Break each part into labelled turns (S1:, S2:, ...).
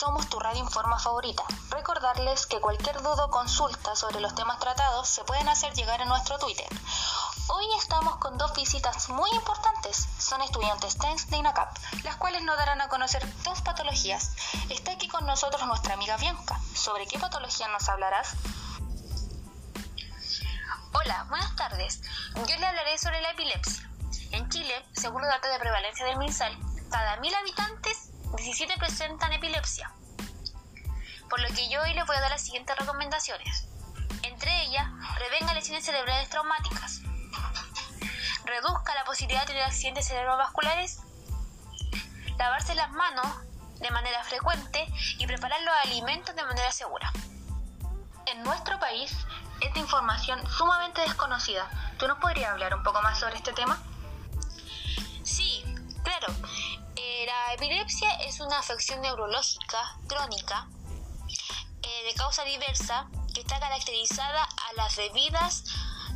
S1: somos tu radio Informa favorita. Recordarles que cualquier duda o consulta sobre los temas tratados se pueden hacer llegar a nuestro Twitter. Hoy estamos con dos visitas muy importantes. Son estudiantes TENS de INACAP, las cuales nos darán a conocer dos patologías. Está aquí con nosotros nuestra amiga Bianca. ¿Sobre qué patología nos hablarás?
S2: Hola, buenas tardes. Yo le hablaré sobre la epilepsia. En Chile, según los datos de prevalencia del MinSal, cada mil habitantes, 17 presentan epilepsia. Por lo que yo hoy les voy a dar las siguientes recomendaciones. Entre ellas, prevenga lesiones cerebrales traumáticas. Reduzca la posibilidad de tener accidentes cerebrovasculares. Lavarse las manos de manera frecuente y preparar los alimentos de manera segura.
S1: En nuestro país, esta información sumamente desconocida. ¿Tú nos podrías hablar un poco más sobre este tema?
S2: Sí, claro. La epilepsia es una afección neurológica crónica eh, de causa diversa que está caracterizada a las debidas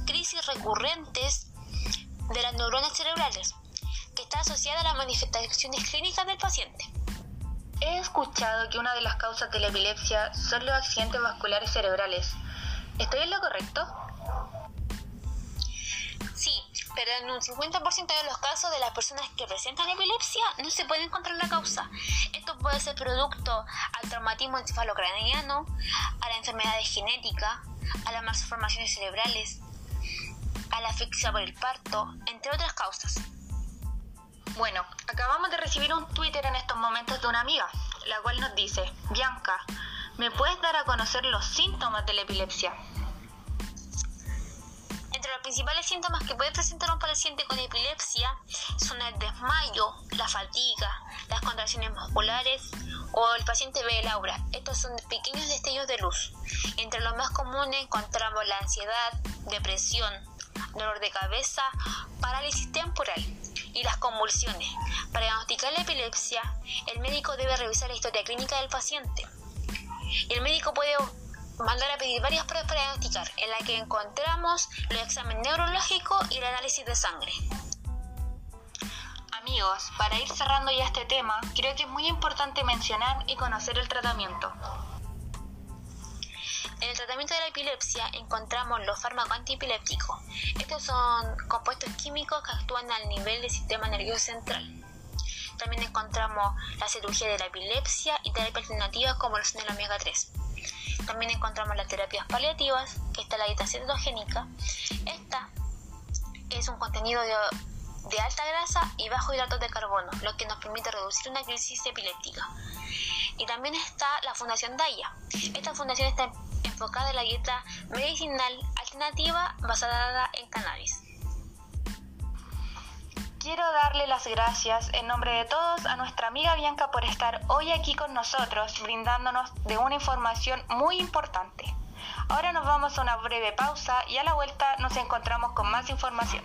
S2: crisis recurrentes de las neuronas cerebrales, que está asociada a las manifestaciones clínicas del paciente.
S1: He escuchado que una de las causas de la epilepsia son los accidentes vasculares cerebrales. ¿Estoy en lo correcto?
S2: Pero en un 50% de los casos de las personas que presentan epilepsia no se puede encontrar la causa. Esto puede ser producto al traumatismo encefalocraniano, a la enfermedad genética, a las malformaciones cerebrales, a la asfixia por el parto, entre otras causas.
S1: Bueno, acabamos de recibir un Twitter en estos momentos de una amiga, la cual nos dice, Bianca, ¿me puedes dar a conocer los síntomas de la epilepsia?
S2: Principales síntomas que puede presentar un paciente con epilepsia son el desmayo, la fatiga, las contracciones musculares o el paciente ve el aura. Estos son pequeños destellos de luz. Entre los más comunes encontramos la ansiedad, depresión, dolor de cabeza, parálisis temporal y las convulsiones. Para diagnosticar la epilepsia, el médico debe revisar la historia clínica del paciente. El médico puede mandar a pedir varias pruebas para diagnosticar, en la que encontramos los exámenes neurológicos y el análisis de sangre.
S1: Amigos, para ir cerrando ya este tema, creo que es muy importante mencionar y conocer el tratamiento.
S2: En el tratamiento de la epilepsia encontramos los fármacos antiepilépticos. Estos son compuestos químicos que actúan al nivel del sistema nervioso central. También encontramos la cirugía de la epilepsia y terapias alternativas como los de la omega 3. También encontramos las terapias paliativas, que está la dieta cetogénica. Esta es un contenido de, alta grasa y bajo hidratos de carbono, lo que nos permite reducir una crisis epiléptica. Y también está la Fundación Daya. Esta fundación está enfocada en la dieta medicinal alternativa basada en cannabis.
S1: Quiero darle las gracias en nombre de todos a nuestra amiga Bianca por estar hoy aquí con nosotros, brindándonos de una información muy importante. Ahora nos vamos a una breve pausa y a la vuelta nos encontramos con más información.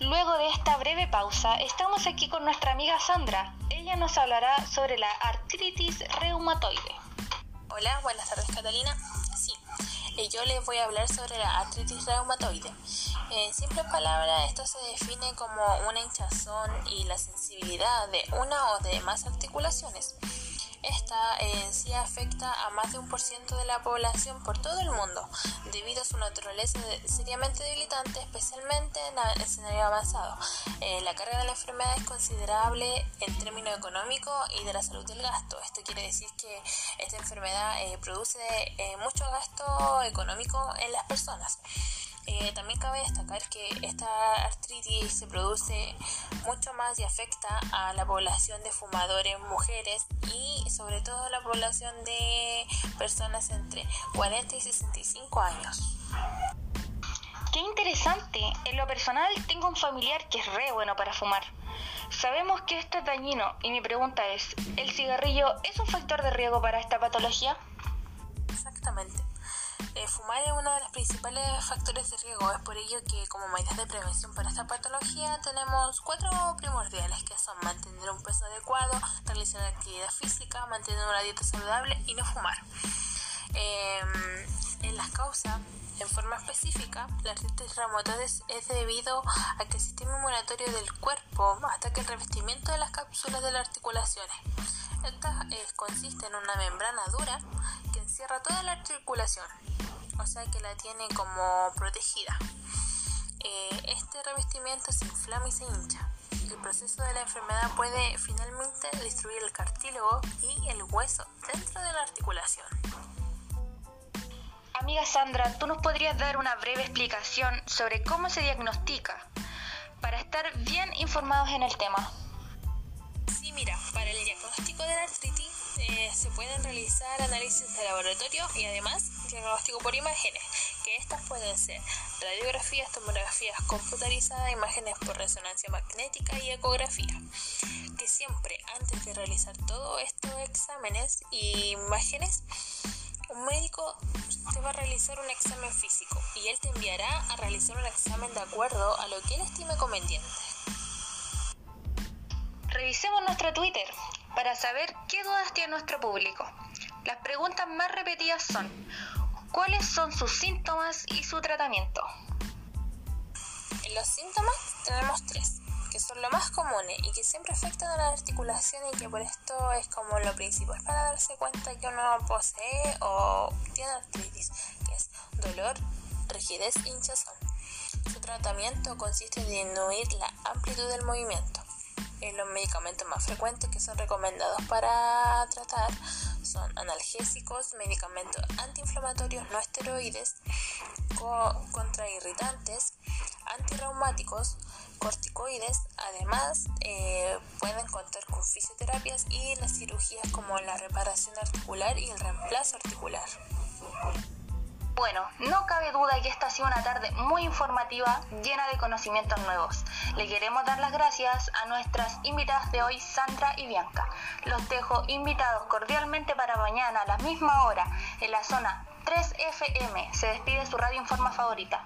S1: Luego de esta breve pausa, estamos aquí con nuestra amiga Sandra. Ella nos hablará sobre la artritis reumatoide.
S3: Hola, buenas tardes Catalina. Sí, eh, yo les voy a hablar sobre la artritis reumatoide. En simples palabras, esto se define como una hinchazón y la sensibilidad de una o de más articulaciones esta en sí afecta a más de un por ciento de la población por todo el mundo, debido a su naturaleza seriamente debilitante, especialmente en el escenario avanzado. Eh, la carga de la enfermedad es considerable en términos económicos y de la salud del gasto. Esto quiere decir que esta enfermedad eh, produce eh, mucho gasto económico en las personas. Eh, también cabe destacar que esta artritis se produce mucho más y afecta a la población de fumadores mujeres y sobre todo a la población de personas entre 40 y 65 años.
S1: Qué interesante. En lo personal tengo un familiar que es re bueno para fumar. Sabemos que esto es dañino y mi pregunta es, ¿el cigarrillo es un factor de riesgo para esta patología?
S3: Exactamente. Eh, fumar es uno de los principales factores de riesgo, es por ello que como medidas de prevención para esta patología tenemos cuatro primordiales que son mantener un peso adecuado, realizar actividad física, mantener una dieta saludable y no fumar. Em, en las causas En forma específica, la artritis reumatoide es debido a que el sistema inmunitario del cuerpo ataca el revestimiento de las cápsulas de las articulaciones. Esta eh, consiste en una membrana dura que encierra toda la articulación, o sea que la tiene como protegida. Eh, este revestimiento se inflama y se hincha. El proceso de la enfermedad puede finalmente destruir el cartílago y el hueso dentro de la articulación.
S1: Amiga Sandra, ¿tú nos podrías dar una breve explicación sobre cómo se diagnostica para estar bien informados en el tema?
S3: Sí, mira, para el diagnóstico de la artritis eh, se pueden realizar análisis de laboratorio y además diagnóstico por imágenes, que estas pueden ser radiografías, tomografías computarizadas, imágenes por resonancia magnética y ecografía. Que siempre antes de realizar todos estos exámenes y imágenes, un médico te va a realizar un examen físico y él te enviará a realizar un examen de acuerdo a lo que él estime conveniente.
S1: Revisemos nuestro Twitter para saber qué dudas tiene nuestro público. Las preguntas más repetidas son, ¿cuáles son sus síntomas y su tratamiento?
S3: En los síntomas tenemos tres que son lo más comunes y que siempre afectan a la articulación y que por esto es como lo principal para darse cuenta que uno posee o tiene artritis, que es dolor, rigidez hinchazón. Su tratamiento consiste en disminuir la amplitud del movimiento. Los medicamentos más frecuentes que son recomendados para tratar son analgésicos, medicamentos antiinflamatorios no esteroides, contrairritantes, antirreumáticos, corticoides. Además, eh, pueden contar con fisioterapias y las cirugías como la reparación articular y el reemplazo articular.
S1: Bueno, no cabe duda que esta ha sido una tarde muy informativa, llena de conocimientos nuevos. Le queremos dar las gracias a nuestras invitadas de hoy, Sandra y Bianca. Los dejo invitados cordialmente para mañana a la misma hora en la zona 3FM. Se despide su radio Informa favorita.